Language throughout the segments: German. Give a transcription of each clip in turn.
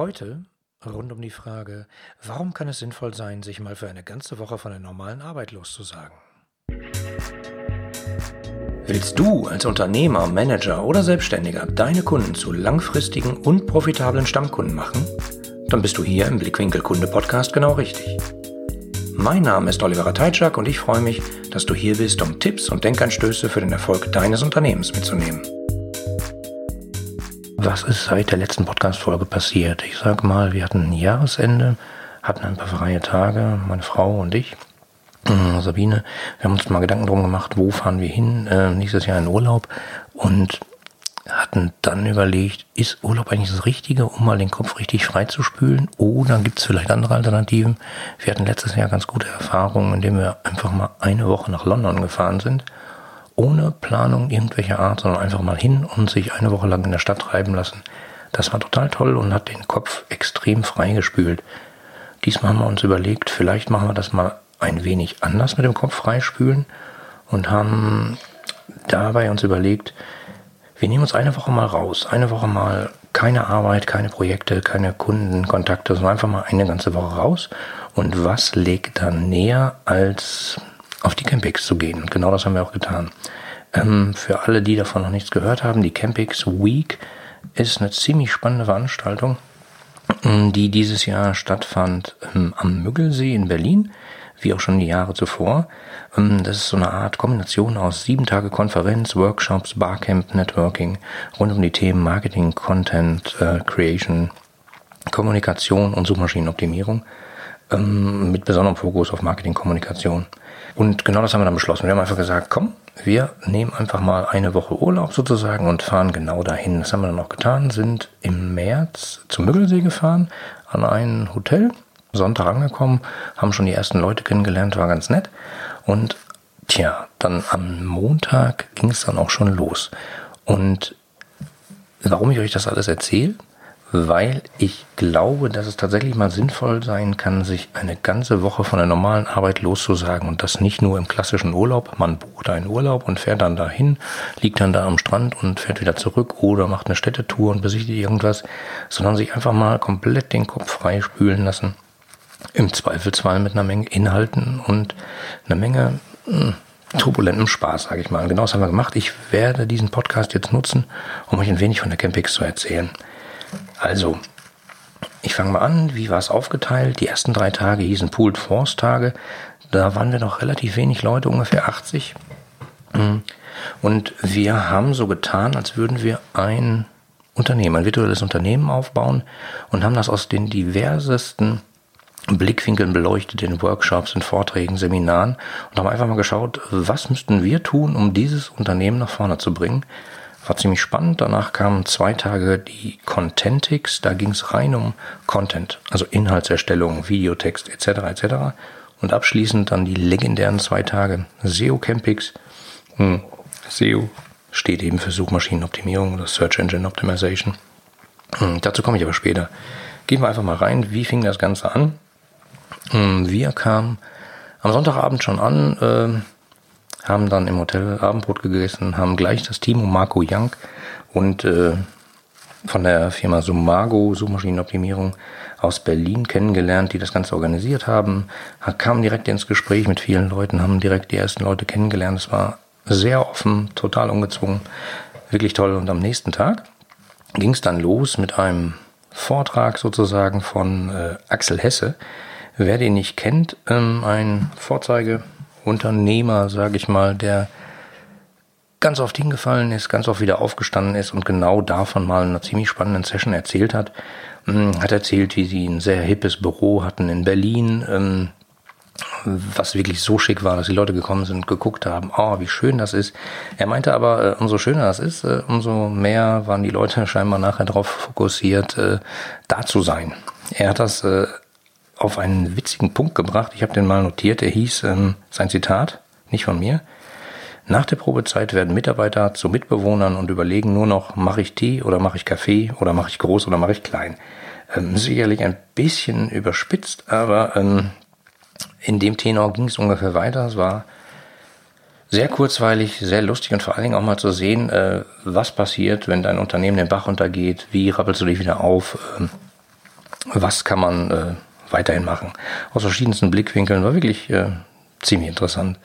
Heute rund um die Frage, warum kann es sinnvoll sein, sich mal für eine ganze Woche von der normalen Arbeit loszusagen? Willst du als Unternehmer, Manager oder Selbstständiger deine Kunden zu langfristigen und profitablen Stammkunden machen? Dann bist du hier im Blickwinkel Kunde Podcast genau richtig. Mein Name ist Oliver Teitschak und ich freue mich, dass du hier bist, um Tipps und Denkanstöße für den Erfolg deines Unternehmens mitzunehmen. Was ist seit der letzten Podcast-Folge passiert? Ich sag mal, wir hatten ein Jahresende, hatten ein paar freie Tage, meine Frau und ich. Äh, Sabine, wir haben uns mal Gedanken drum gemacht, wo fahren wir hin, äh, nächstes Jahr in Urlaub und hatten dann überlegt, ist Urlaub eigentlich das Richtige, um mal den Kopf richtig frei zu spülen oder gibt es vielleicht andere Alternativen? Wir hatten letztes Jahr ganz gute Erfahrungen, indem wir einfach mal eine Woche nach London gefahren sind ohne Planung irgendwelcher Art, sondern einfach mal hin und sich eine Woche lang in der Stadt treiben lassen. Das war total toll und hat den Kopf extrem freigespült. Diesmal haben wir uns überlegt, vielleicht machen wir das mal ein wenig anders mit dem Kopf freispülen und haben dabei uns überlegt, wir nehmen uns eine Woche mal raus, eine Woche mal keine Arbeit, keine Projekte, keine Kundenkontakte, sondern einfach mal eine ganze Woche raus. Und was legt dann näher als auf die Campix zu gehen. Und genau das haben wir auch getan. Ähm, für alle, die davon noch nichts gehört haben, die Campix Week ist eine ziemlich spannende Veranstaltung, ähm, die dieses Jahr stattfand ähm, am Müggelsee in Berlin, wie auch schon die Jahre zuvor. Ähm, das ist so eine Art Kombination aus sieben Tage Konferenz, Workshops, Barcamp, Networking rund um die Themen Marketing, Content, äh, Creation, Kommunikation und Suchmaschinenoptimierung ähm, mit besonderem Fokus auf Marketing, Kommunikation. Und genau das haben wir dann beschlossen. Wir haben einfach gesagt, komm, wir nehmen einfach mal eine Woche Urlaub sozusagen und fahren genau dahin. Das haben wir dann auch getan, sind im März zum Müggelsee gefahren, an ein Hotel, Sonntag angekommen, haben schon die ersten Leute kennengelernt, war ganz nett. Und tja, dann am Montag ging es dann auch schon los. Und warum ich euch das alles erzähle? Weil ich glaube, dass es tatsächlich mal sinnvoll sein kann, sich eine ganze Woche von der normalen Arbeit loszusagen und das nicht nur im klassischen Urlaub. Man bucht einen Urlaub und fährt dann dahin, liegt dann da am Strand und fährt wieder zurück oder macht eine Städtetour und besichtigt irgendwas, sondern sich einfach mal komplett den Kopf frei spülen lassen. Im Zweifelsfall mit einer Menge Inhalten und einer Menge mh, hm, turbulentem Spaß, sage ich mal. genau das haben wir gemacht. Ich werde diesen Podcast jetzt nutzen, um euch ein wenig von der Campix zu erzählen. Also, ich fange mal an. Wie war es aufgeteilt? Die ersten drei Tage hießen Pooled Force Tage. Da waren wir noch relativ wenig Leute, ungefähr 80. Mhm. Und wir haben so getan, als würden wir ein Unternehmen, ein virtuelles Unternehmen aufbauen und haben das aus den diversesten Blickwinkeln beleuchtet in Workshops, in Vorträgen, Seminaren und haben einfach mal geschaut, was müssten wir tun, um dieses Unternehmen nach vorne zu bringen. War ziemlich spannend. Danach kamen zwei Tage die Contentix. Da ging es rein um Content, also Inhaltserstellung, Videotext etc. etc. Und abschließend dann die legendären zwei Tage SEO Campix. Hm. SEO steht eben für Suchmaschinenoptimierung oder Search Engine Optimization. Hm. Dazu komme ich aber später. Gehen wir einfach mal rein. Wie fing das Ganze an? Hm. Wir kamen am Sonntagabend schon an. Äh, haben dann im Hotel Abendbrot gegessen, haben gleich das Team um Marco Young und äh, von der Firma Sumago, Suchmaschinenoptimierung aus Berlin kennengelernt, die das Ganze organisiert haben, kamen direkt ins Gespräch mit vielen Leuten, haben direkt die ersten Leute kennengelernt. Es war sehr offen, total ungezwungen, wirklich toll. Und am nächsten Tag ging es dann los mit einem Vortrag sozusagen von äh, Axel Hesse. Wer den nicht kennt, ähm, ein Vorzeige Unternehmer, sage ich mal, der ganz oft hingefallen ist, ganz oft wieder aufgestanden ist und genau davon mal in einer ziemlich spannenden Session erzählt hat. Hm, hat erzählt, wie sie ein sehr hippes Büro hatten in Berlin, ähm, was wirklich so schick war, dass die Leute gekommen sind geguckt haben, oh, wie schön das ist. Er meinte aber, äh, umso schöner das ist, äh, umso mehr waren die Leute scheinbar nachher darauf fokussiert, äh, da zu sein. Er hat das auf einen witzigen Punkt gebracht. Ich habe den mal notiert. Er hieß ähm, sein Zitat, nicht von mir. Nach der Probezeit werden Mitarbeiter zu Mitbewohnern und überlegen nur noch, mache ich Tee oder mache ich Kaffee oder mache ich groß oder mache ich klein. Ähm, sicherlich ein bisschen überspitzt, aber ähm, in dem Tenor ging es ungefähr weiter. Es war sehr kurzweilig, sehr lustig und vor allen Dingen auch mal zu sehen, äh, was passiert, wenn dein Unternehmen den Bach runtergeht, wie rappelst du dich wieder auf, äh, was kann man äh, weiterhin machen. Aus verschiedensten Blickwinkeln war wirklich äh, ziemlich interessant.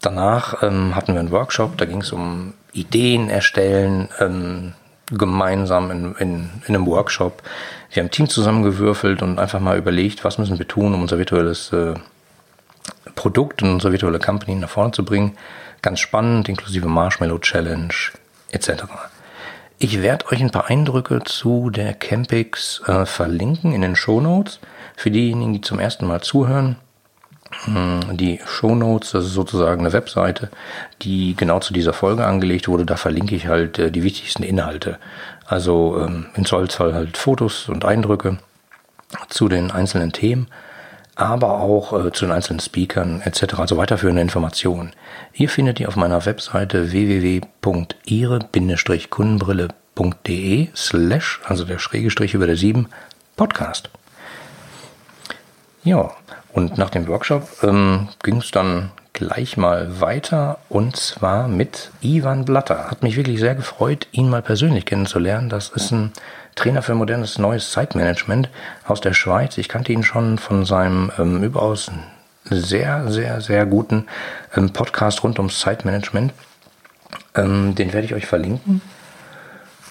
Danach ähm, hatten wir einen Workshop, da ging es um Ideen erstellen, ähm, gemeinsam in, in, in einem Workshop. Wir haben ein Team zusammengewürfelt und einfach mal überlegt, was müssen wir tun, um unser virtuelles äh, Produkt und unsere virtuelle Company nach vorne zu bringen. Ganz spannend, inklusive Marshmallow Challenge etc. Ich werde euch ein paar Eindrücke zu der Campix äh, verlinken in den Show Notes. Für diejenigen, die zum ersten Mal zuhören, hm, die Show Notes, das ist sozusagen eine Webseite, die genau zu dieser Folge angelegt wurde. Da verlinke ich halt äh, die wichtigsten Inhalte. Also ähm, im Zollfall halt Fotos und Eindrücke zu den einzelnen Themen aber auch äh, zu den einzelnen Speakern etc., also weiterführende Informationen. Hier findet ihr auf meiner Webseite www.ihre-kundenbrille.de slash, also der schräge Strich über der 7, Podcast. Ja, und nach dem Workshop ähm, ging es dann gleich mal weiter und zwar mit Ivan Blatter. Hat mich wirklich sehr gefreut, ihn mal persönlich kennenzulernen. Das ist ein Trainer für modernes neues Zeitmanagement aus der Schweiz. Ich kannte ihn schon von seinem ähm, überaus sehr, sehr, sehr guten ähm, Podcast rund ums Zeitmanagement. Ähm, den werde ich euch verlinken.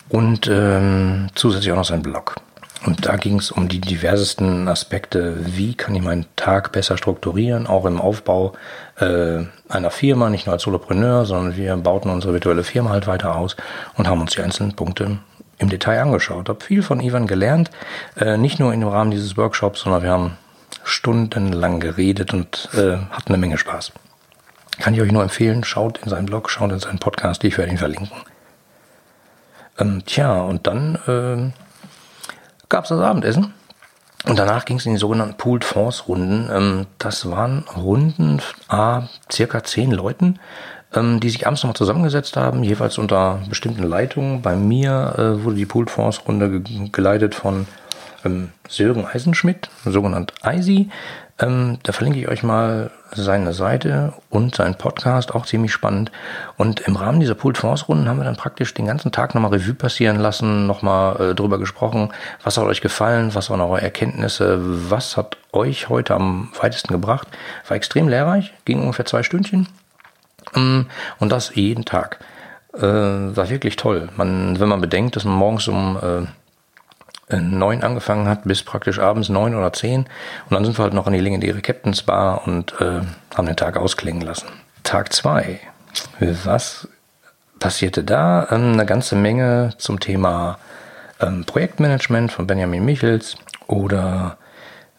Und ähm, zusätzlich auch noch sein Blog. Und da ging es um die diversesten Aspekte. Wie kann ich meinen Tag besser strukturieren, auch im Aufbau äh, einer Firma, nicht nur als Solopreneur, sondern wir bauten unsere virtuelle Firma halt weiter aus und haben uns die einzelnen Punkte im Detail angeschaut. Habe viel von Ivan gelernt, äh, nicht nur im Rahmen dieses Workshops, sondern wir haben stundenlang geredet und äh, hatten eine Menge Spaß. Kann ich euch nur empfehlen, schaut in seinen Blog, schaut in seinen Podcast, ich werde ihn verlinken. Ähm, tja, und dann äh, gab es das Abendessen. Und danach ging es in die sogenannten Pooled Force Runden. Ähm, das waren Runden a circa zehn Leuten, ähm, die sich abends nochmal zusammengesetzt haben, jeweils unter bestimmten Leitungen. Bei mir äh, wurde die Pooled Force Runde geleitet von ähm, Sören Eisenschmidt, sogenannt Eisi. Ähm, da verlinke ich euch mal seine Seite und seinen Podcast, auch ziemlich spannend. Und im Rahmen dieser Pooled Force Runden haben wir dann praktisch den ganzen Tag nochmal Revue passieren lassen, nochmal äh, drüber gesprochen, was hat euch gefallen, was waren eure Erkenntnisse, was hat euch heute am weitesten gebracht. War extrem lehrreich, ging ungefähr zwei Stündchen. Ähm, und das jeden Tag. Äh, war wirklich toll. Man, wenn man bedenkt, dass man morgens um äh, neun angefangen hat, bis praktisch abends neun oder zehn. Und dann sind wir halt noch an die legendäre Captain's Bar und äh, haben den Tag ausklingen lassen. Tag zwei. Was passierte da? Ähm, eine ganze Menge zum Thema ähm, Projektmanagement von Benjamin Michels oder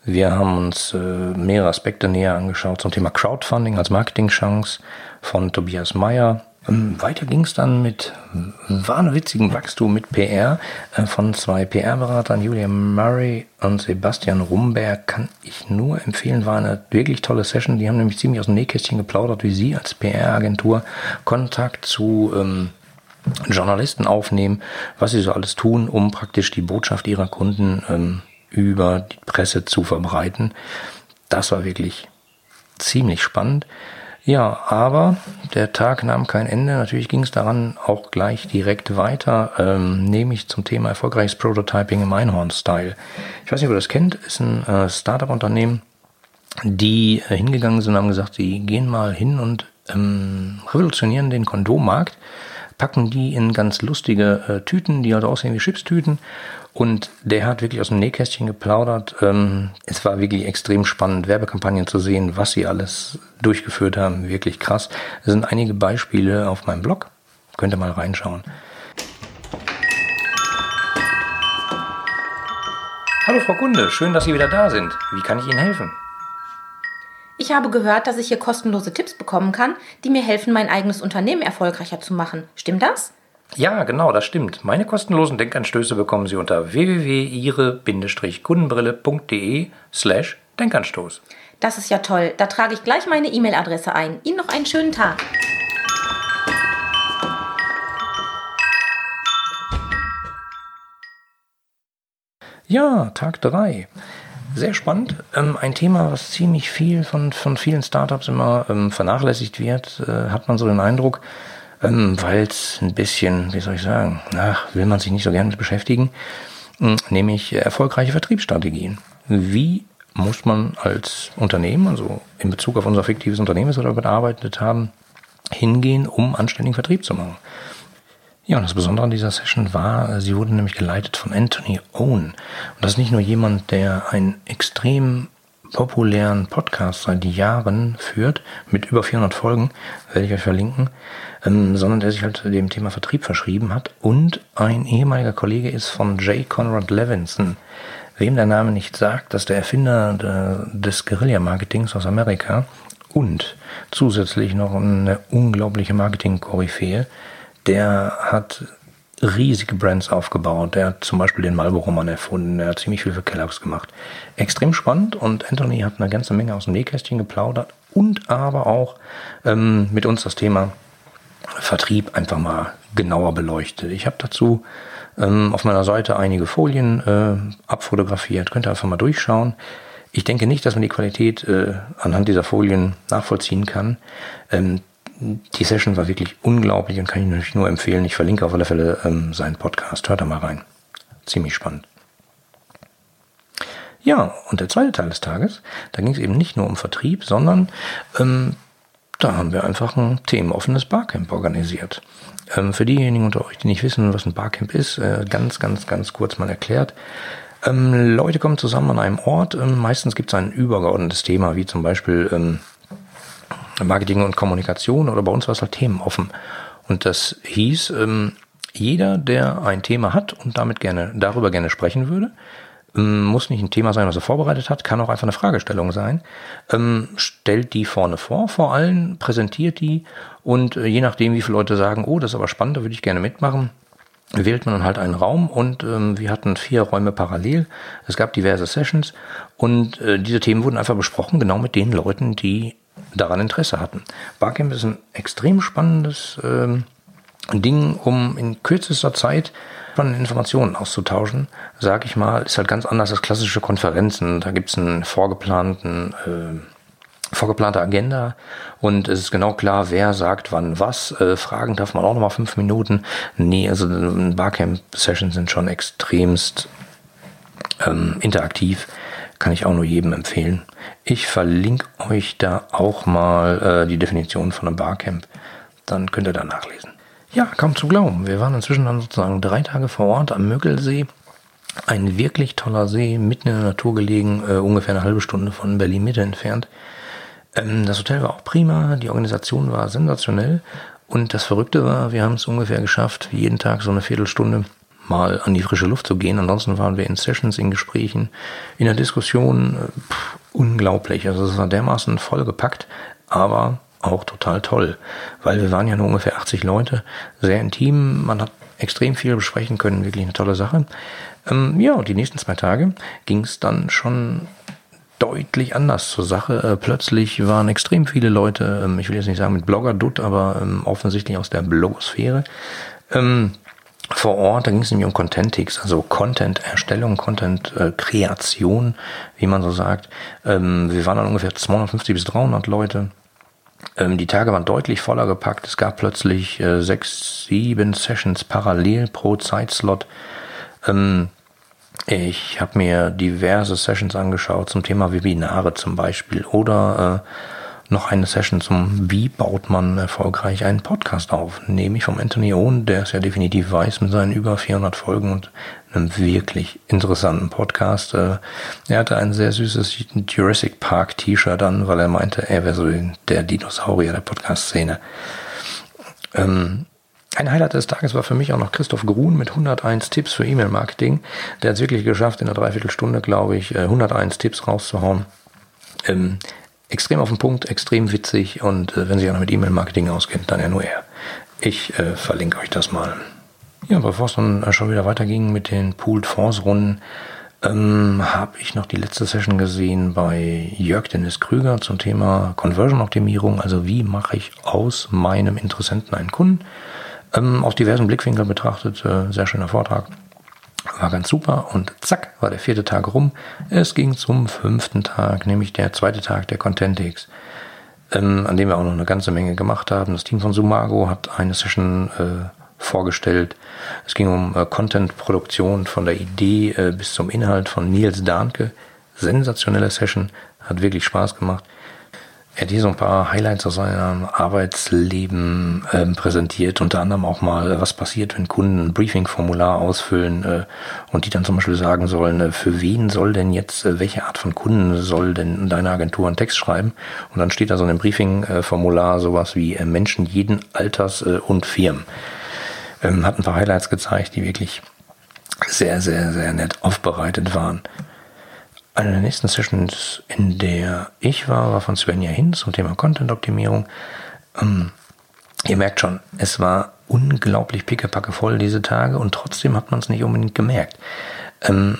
wir haben uns äh, mehrere Aspekte näher angeschaut zum Thema Crowdfunding als Marketingchance von Tobias Meyer weiter ging es dann mit wahnwitzigem Wachstum mit PR äh, von zwei PR-Beratern, Julia Murray und Sebastian Rumberg, kann ich nur empfehlen, war eine wirklich tolle Session. Die haben nämlich ziemlich aus dem Nähkästchen geplaudert, wie sie als PR-Agentur Kontakt zu ähm, Journalisten aufnehmen, was sie so alles tun, um praktisch die Botschaft ihrer Kunden ähm, über die Presse zu verbreiten. Das war wirklich ziemlich spannend. Ja, aber der Tag nahm kein Ende. Natürlich ging es daran auch gleich direkt weiter, ähm, nämlich zum Thema erfolgreiches Prototyping im Einhorn-Style. Ich weiß nicht, ob ihr das kennt, ist ein äh, Startup-Unternehmen, die äh, hingegangen sind und haben gesagt, sie gehen mal hin und ähm, revolutionieren den Kondommarkt, packen die in ganz lustige äh, Tüten, die halt aussehen wie Chipstüten und der hat wirklich aus dem Nähkästchen geplaudert. Ähm, es war wirklich extrem spannend, Werbekampagnen zu sehen, was sie alles durchgeführt haben. Wirklich krass. Es sind einige Beispiele auf meinem Blog. Könnt ihr mal reinschauen. Hallo Frau Kunde, schön, dass Sie wieder da sind. Wie kann ich Ihnen helfen? Ich habe gehört, dass ich hier kostenlose Tipps bekommen kann, die mir helfen, mein eigenes Unternehmen erfolgreicher zu machen. Stimmt das? Ja, genau, das stimmt. Meine kostenlosen Denkanstöße bekommen Sie unter www.ihre-kundenbrille.de slash Denkanstoß. Das ist ja toll. Da trage ich gleich meine E-Mail-Adresse ein. Ihnen noch einen schönen Tag. Ja, Tag 3. Sehr spannend. Ähm, ein Thema, was ziemlich viel von, von vielen Startups immer ähm, vernachlässigt wird, äh, hat man so den Eindruck ähm, weil es ein bisschen, wie soll ich sagen, ach, will man sich nicht so gerne mit beschäftigen. hm, nämlich erfolgreiche Vertriebsstrategien. Wie muss man als Unternehmen, also in Bezug auf unser fiktives Unternehmen, das wir da bearbeitet haben, hingehen, um anständigen Vertrieb zu machen? Ja, und das Besondere an dieser Session war, sie wurde nämlich geleitet von Anthony Owen. Und das ist nicht nur jemand, der einen extrem populären Podcast seit Jahren führt, mit über 400 Folgen, werde ich euch verlinken, ähm, sondern der sich halt dem Thema Vertrieb verschrieben hat und ein ehemaliger Kollege ist von J. Conrad Levinson. Wem der Name nicht sagt, dass der Erfinder des Guerilla-Marketings aus Amerika und zusätzlich noch eine unglaubliche Marketing-Koryphäe, der hat riesige Brands aufgebaut. Der hat zum Beispiel den Marlboro-Mann erfunden. Der hat ziemlich viel für Kellogg's gemacht. Extrem spannend und Anthony hat eine ganze Menge aus dem Nähkästchen geplaudert und aber auch ähm, mit uns das Thema Vertrieb einfach mal genauer beleuchtet. Ich habe dazu ähm, auf meiner Seite einige Folien äh, abfotografiert. Könnt ihr einfach mal durchschauen. Ich denke nicht, dass man die Qualität äh, anhand dieser Folien nachvollziehen kann. Ähm, die Session war wirklich unglaublich und kann ich natürlich nur empfehlen. Ich verlinke auf alle Fälle ähm, seinen Podcast. Hört da mal rein. Ziemlich spannend. Ja, und der zweite Teil des Tages, da ging es eben nicht nur um Vertrieb, sondern ähm, da haben wir einfach ein themenoffenes Barcamp organisiert. Ähm, für diejenigen unter euch, die nicht wissen, was ein Barcamp ist, äh, ganz, ganz, ganz kurz mal erklärt. Ähm, Leute kommen zusammen an einem Ort. Ähm, meistens gibt es ein übergeordnetes Thema, wie zum Beispiel ähm, Marketing und Kommunikation oder bei uns war es halt themenoffen. Und das hieß, ähm, jeder, der ein Thema hat und damit gerne, darüber gerne sprechen würde, ähm, muss nicht ein Thema sein, was er vorbereitet hat, kann auch einfach eine Fragestellung sein. Ähm, stellt die vorne vor, vor allem präsentiert die und äh, je nachdem, wie viele Leute sagen, oh, das ist aber spannend, da würde ich gerne mitmachen, wählt man dann halt einen Raum und ähm, wir hatten vier Räume parallel. Es gab diverse Sessions und äh, diese Themen wurden einfach besprochen, genau mit den Leuten, die daran Interesse hatten. Barcamp ist ein extrem spannendes ähm, Ding, um in kürzester Zeit von Informationen auszutauschen, sag ich mal, ist halt ganz anders als klassische Konferenzen. Da gibt's einen vorgeplanten äh, vorgeplante Agenda und es ist genau klar, wer sagt wann was. Äh, Fragen darf man auch nochmal fünf Minuten. Nee, also Barcamp-Sessions sind schon extremst ähm, interaktiv. Kann ich auch nur jedem empfehlen. Ich verlinke euch da auch mal äh, die Definition von einem Barcamp. Dann könnt ihr da nachlesen. Ja, kaum zu glauben. Wir waren inzwischen dann sozusagen drei Tage vor Ort am Möckelsee. Ein wirklich toller See, mitten in der Natur gelegen, äh, ungefähr eine halbe Stunde von Berlin Mitte entfernt. Ähm, das Hotel war auch prima, die Organisation war sensationell und das Verrückte war, wir haben es ungefähr geschafft, jeden Tag so eine Viertelstunde mal an die frische Luft zu gehen. Ansonsten waren wir in Sessions, in Gesprächen, in der Diskussion. Pff, unglaublich. Also es war dermaßen vollgepackt, aber auch total toll, weil wir waren ja nur ungefähr 80 Leute, sehr intim, man hat extrem viel besprechen können, wirklich eine tolle Sache. Ähm, ja, und die nächsten zwei Tage ging es dann schon deutlich anders zur Sache. Äh, plötzlich waren extrem viele Leute, ähm, ich will jetzt nicht sagen mit Blogger-Dutt, aber ähm, offensichtlich aus der Blogosphäre, ähm, vor Ort, da ging es nämlich um Contentix, also Content-Erstellung, Content-Kreation, wie man so sagt. Ähm, wir waren dann ungefähr 250 bis 300 Leute. Ähm, die Tage waren deutlich voller gepackt. Es gab plötzlich äh, sechs, sieben Sessions parallel pro Zeitslot. Ähm, ich habe mir diverse Sessions angeschaut zum Thema Webinare zum Beispiel oder äh, noch eine Session zum Wie baut man erfolgreich einen Podcast auf, nämlich vom Anthony Owen, der es ja definitiv weiß mit seinen über 400 Folgen und einem wirklich interessanten Podcast. Äh, er hatte ein sehr süßes Jurassic Park T-Shirt an, weil er meinte, er wäre so der Dinosaurier der Podcast-Szene. Ähm, ein Highlight des Tages war für mich auch noch Christoph Grun mit 101 Tipps für E-Mail-Marketing. Der hat es wirklich geschafft, in einer Dreiviertelstunde, glaube ich, 101 äh, Tipps rauszuhauen. Ähm, extrem auf den Punkt, extrem witzig und äh, wenn sich einer mit E-Mail-Marketing auskennt, dann ja nur er. Ich äh, verlinke euch das mal. Ja, bevor es dann äh, schon wieder weiterging mit den Pooled Fonds-Runden, ähm, habe ich noch die letzte Session gesehen bei Jörg Dennis Krüger zum Thema Conversion-Optimierung. Also wie mache ich aus meinem Interessenten einen Kunden? Ähm, aus diversen Blickwinkeln betrachtet, äh, sehr schöner Vortrag. War ganz super und zack, war der vierte Tag rum. Es ging zum fünften Tag, nämlich der zweite Tag der Contentix, ähm, an dem wir auch noch eine ganze Menge gemacht haben. Das Team von Sumago hat eine Session äh, vorgestellt. Es ging um äh, Content-Produktion von der Idee äh, bis zum Inhalt von Nils Dahnke. Sensationelle Session, hat wirklich Spaß gemacht. Hat hier so ein paar Highlights aus seinem Arbeitsleben ähm, präsentiert, unter anderem auch mal, was passiert, wenn Kunden ein Briefing-Formular ausfüllen äh, und die dann zum Beispiel sagen sollen, äh, für wen soll denn jetzt, äh, welche Art von Kunden soll denn deine Agentur einen Text schreiben? Und dann steht da so ein Briefing-Formular sowas wie äh, Menschen jeden Alters äh, und Firmen. Ähm, hat ein paar Highlights gezeigt, die wirklich sehr, sehr, sehr nett aufbereitet waren. Eine der nächsten Sessions, in der ich war, war von Svenja Hin zum Thema Content-Optimierung. Ähm, ihr merkt schon, es war unglaublich pickepacke voll diese Tage und trotzdem hat man es nicht unbedingt gemerkt. Ähm,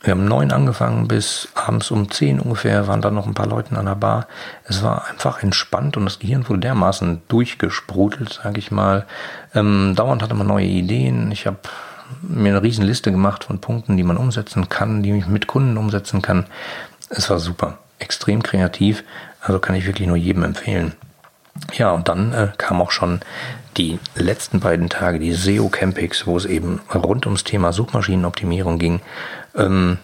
wir haben neun angefangen bis abends um zehn ungefähr, waren dann noch ein paar Leute an der Bar. Es war einfach entspannt und das Gehirn wurde dermaßen durchgesprudelt, sage ich mal. Ähm, dauernd hatte man neue Ideen. Ich habe mir eine riesen Liste gemacht von Punkten, die man umsetzen kann, die ich mit Kunden umsetzen kann. Es war super, extrem kreativ, also kann ich wirklich nur jedem empfehlen. Ja, und dann äh, kam auch schon die letzten beiden Tage, die SEO Campings, wo es eben rund ums Thema Suchmaschinenoptimierung ging. Ähm,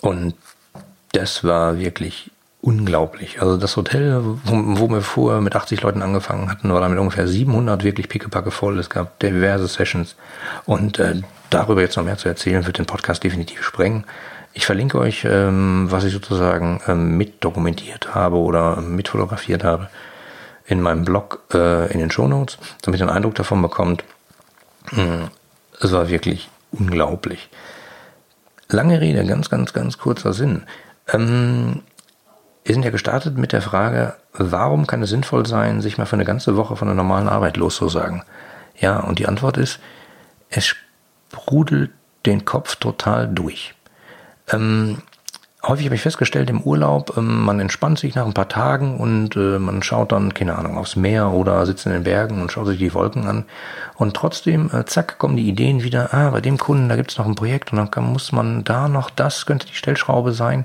und das war wirklich unglaublich. Also das Hotel, wo, wo wir vorher mit 80 Leuten angefangen hatten, war damit ungefähr 700 wirklich pickepacke voll. Es gab diverse Sessions und äh, darüber jetzt noch mehr zu erzählen, wird den Podcast definitiv sprengen. Ich verlinke euch, ähm, was ich sozusagen ähm, mit dokumentiert habe oder mit fotografiert habe in meinem Blog äh, in den Shownotes, damit ihr einen Eindruck davon bekommt. Hm, es war wirklich unglaublich. Lange Rede, ganz, ganz, ganz kurzer Sinn. Ähm, wir sind ja gestartet mit der Frage, warum kann es sinnvoll sein, sich mal für eine ganze Woche von der normalen Arbeit loszusagen? Ja, und die Antwort ist, es sprudelt den Kopf total durch. Ähm, häufig habe ich festgestellt im Urlaub, ähm, man entspannt sich nach ein paar Tagen und äh, man schaut dann, keine Ahnung, aufs Meer oder sitzt in den Bergen und schaut sich die Wolken an. Und trotzdem, äh, zack, kommen die Ideen wieder, ah, bei dem Kunden, da gibt's noch ein Projekt und dann muss man da noch, das könnte die Stellschraube sein,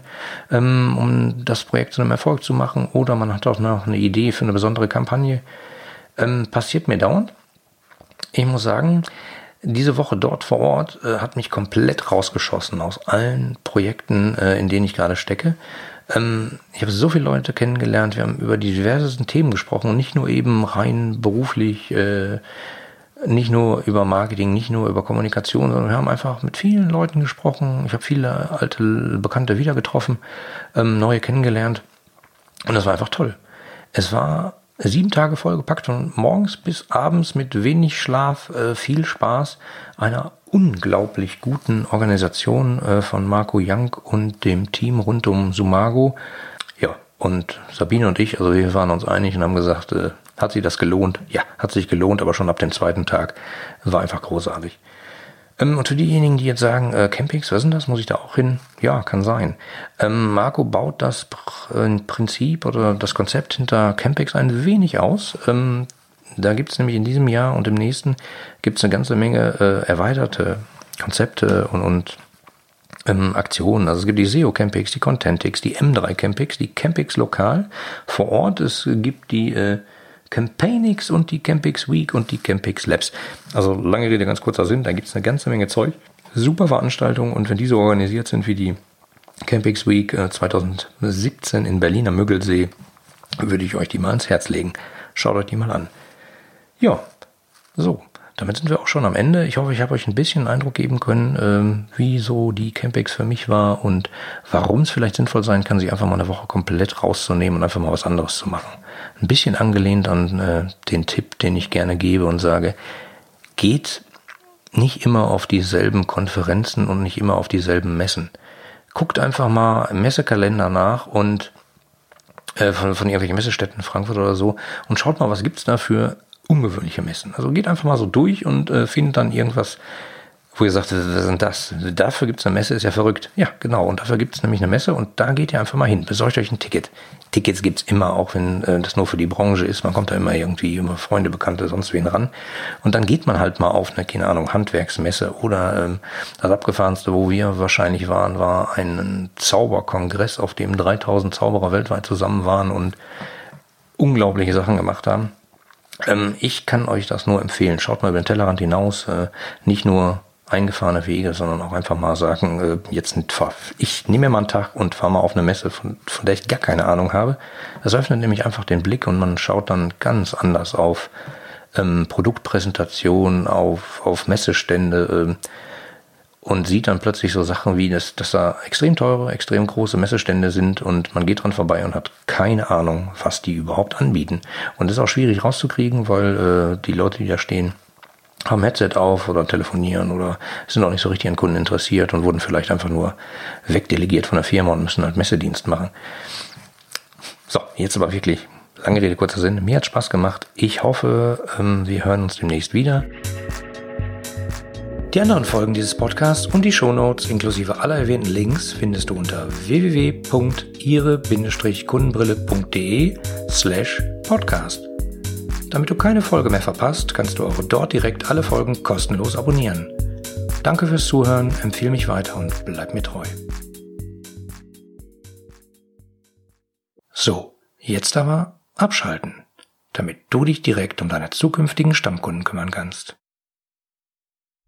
ähm, um das Projekt zu einem Erfolg zu machen. Oder man hat auch noch eine Idee für eine besondere Kampagne. Ähm, passiert mir dauernd. Ich muss sagen, diese Woche dort vor Ort äh, hat mich komplett rausgeschossen aus allen Projekten, äh, in denen ich gerade stecke. Ähm, ich habe so viele Leute kennengelernt, wir haben über die diversesten Themen gesprochen nicht nur eben rein beruflich, äh, nicht nur über Marketing, nicht nur über Kommunikation, sondern wir haben einfach mit vielen Leuten gesprochen. Ich habe viele alte Bekannte wieder getroffen, ähm, neue kennengelernt und das war einfach toll. Es war sieben Tage vollgepackt von morgens bis abends mit wenig Schlaf, äh, viel Spaß, einer unglaublich guten Organisation äh, von Marco Young und dem Team rund um Sumago. Ja, und Sabine und ich, also wir waren uns einig und haben gesagt, äh, hat sich das gelohnt? Ja, hat sich gelohnt, aber schon ab dem zweiten Tag war einfach großartig. Ähm, und für diejenigen, die jetzt sagen, äh, Campings, was denn das? Muss ich da auch hin? Ja, kann sein. Ähm, Marco baut das Pr Prinzip oder das Konzept hinter Campings ein wenig aus. Ähm, da gibt es nämlich in diesem Jahr und im nächsten gibt es eine ganze Menge äh, erweiterte Konzepte und, und ähm, Aktionen. Also es gibt die SEO Campings, die Contentix, die M3 Campings, die Campings lokal vor Ort. Es gibt die äh, Campaignix und die Campix Week und die Campix Labs. Also lange Rede, ganz kurzer Sinn, da gibt es eine ganze Menge Zeug. Super Veranstaltungen und wenn diese organisiert sind wie die Campix Week 2017 äh, in Berlin am Müggelsee, würde ich euch die mal ans Herz legen. Schaut euch die mal an. Ja, so, damit sind wir auch schon am Ende. Ich hoffe, ich habe euch ein bisschen Eindruck geben können, ähm, wie so die Campix für mich war und warum es vielleicht sinnvoll sein kann, sich einfach mal eine Woche komplett rauszunehmen und einfach mal was anderes zu machen ein bisschen angelehnt an äh, den Tipp, den ich gerne gebe und sage, geht nicht immer auf dieselben Konferenzen und nicht immer auf dieselben Messen. Guckt einfach mal im Messekalender nach und äh, von, von irgendwelchen Messestätten, Frankfurt oder so, und schaut mal, was gibt's da für ungewöhnliche Messen. Also geht einfach mal so durch und äh, findet dann irgendwas, wo ihr sagt, was ist das? Dafür gibt es eine Messe, ist ja verrückt. Ja, genau. Und dafür gibt es nämlich eine Messe und da geht ihr einfach mal hin. Besorgt euch ein Ticket. Tickets gibt es immer, auch wenn äh, das nur für die Branche ist. Man kommt da immer irgendwie über Freunde, Bekannte, sonst wen ran. Und dann geht man halt mal auf eine, keine Ahnung, Handwerksmesse oder ähm, das abgefahrenste, wo wir wahrscheinlich waren, war ein Zauberkongress, auf dem 3000 Zauberer weltweit zusammen waren und unglaubliche Sachen gemacht haben. Ähm, ich kann euch das nur empfehlen. Schaut mal über den Tellerrand hinaus. Äh, nicht nur eingefahrene Wege, sondern auch einfach mal sagen, äh, jetzt ich nehme mir mal einen Tag und fahre mal auf eine Messe, von, von der ich gar keine Ahnung habe. Das öffnet nämlich einfach den Blick und man schaut dann ganz anders auf ähm, Produktpräsentation, auf, auf Messestände ähm, und sieht dann plötzlich so Sachen wie, dass, dass da extrem teure, extrem große Messestände sind und man geht dran vorbei und hat keine Ahnung, was die überhaupt anbieten. Und das ist auch schwierig rauszukriegen, weil äh, die Leute, die da stehen, haben Headset auf oder telefonieren oder sind auch nicht so richtig an Kunden interessiert und wurden vielleicht einfach nur wegdelegiert von der Firma und müssen halt Messedienst machen. So, jetzt aber wirklich lange Rede, kurzer Sinn. Mir hat Spaß gemacht. Ich hoffe, ähm, wir hören uns demnächst wieder. Die anderen Folgen dieses Podcasts und die Shownotes inklusive aller erwähnten Links findest du unter www.ihre-kundenbrille.de slash podcast. Damit du keine Folge mehr verpasst, kannst du auch dort direkt alle Folgen kostenlos abonnieren. Danke fürs Zuhören, empfehle mich weiter und bleib mir treu. So, jetzt aber abschalten, damit du dich direkt um deine zukünftigen Stammkunden kümmern kannst.